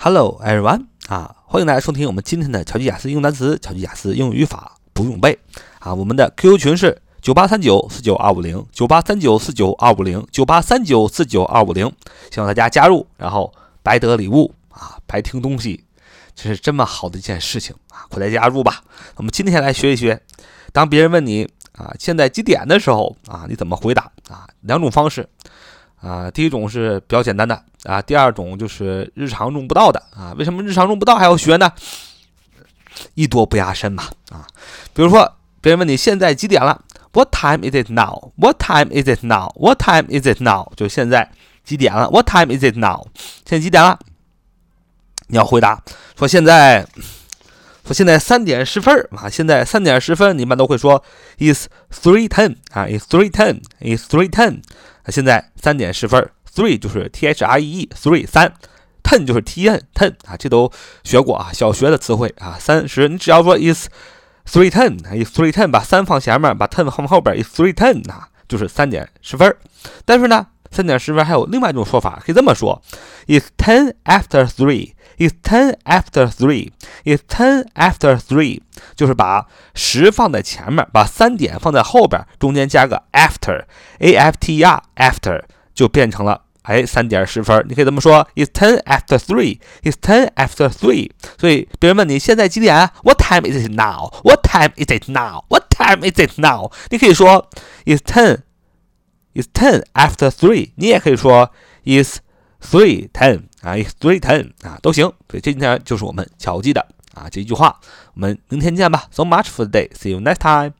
Hello everyone 啊，欢迎大家收听我们今天的乔吉雅思英语单词、乔吉雅思英语语法不用背啊。我们的 QQ 群是九八三九四九二五零九八三九四九二五零九八三九四九二五零，希望大家加入，然后白得礼物啊，白听东西，这是这么好的一件事情啊，快来加入吧。我们今天来学一学，当别人问你啊现在几点的时候啊，你怎么回答啊？两种方式。啊，第一种是比较简单的啊，第二种就是日常用不到的啊。为什么日常用不到还要学呢？艺多不压身嘛啊。比如说，别人问你现在几点了？What time is it now? What time is it now? What time is it now? 就现在几点了？What time is it now? 现在几点了？你要回答说现在，说现在三点十分啊。现在三点十分，你一般都会说 is three ten 啊，is three ten, is three ten。啊现在三点十分，three 就是 t h r e e，three 三，ten 就是 t n ten 啊，这都学过啊，小学的词汇啊。三十，你只要说 is three ten，is three ten，把三放前面，把 ten 放后边，is three ten 啊，就是三点十分。但是呢，三点十分还有另外一种说法，可以这么说：It's ten after three. It's ten after three. It's ten after three，就是把十放在前面，把三点放在后边，中间加个 after，a f t r after 就变成了哎三点十分。你可以这么说：It's ten after three. It's ten after three。所以别人问你现在几点？What time is it now？What time is it now？What time is it now？你可以说：It's ten。Is ten after three，你也可以说 is three ten 啊，is three ten 啊，都行。所以今天就是我们巧记的啊这一句话。我们明天见吧。So much for today. See you next time.